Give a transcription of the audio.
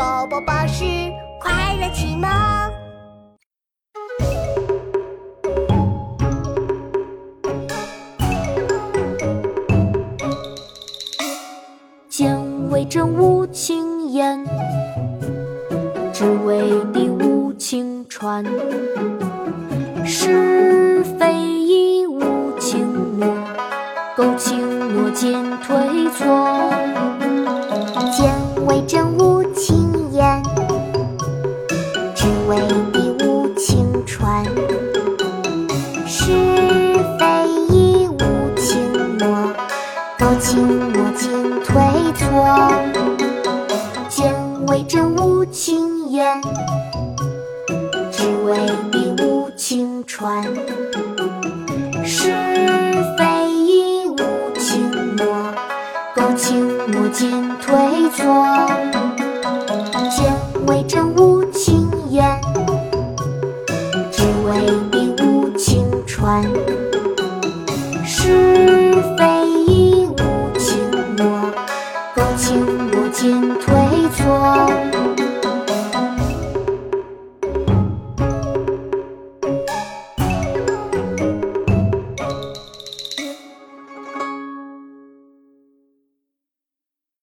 宝宝巴士快乐启蒙。见微真无情言，只为地无情传。是非亦无情诺，苟情诺尽推错。苟情诺尽退错。见为真无情言，只为你无情传。是非亦无情诺，苟情诺尽退错。见为真无情言，只为你无情传。说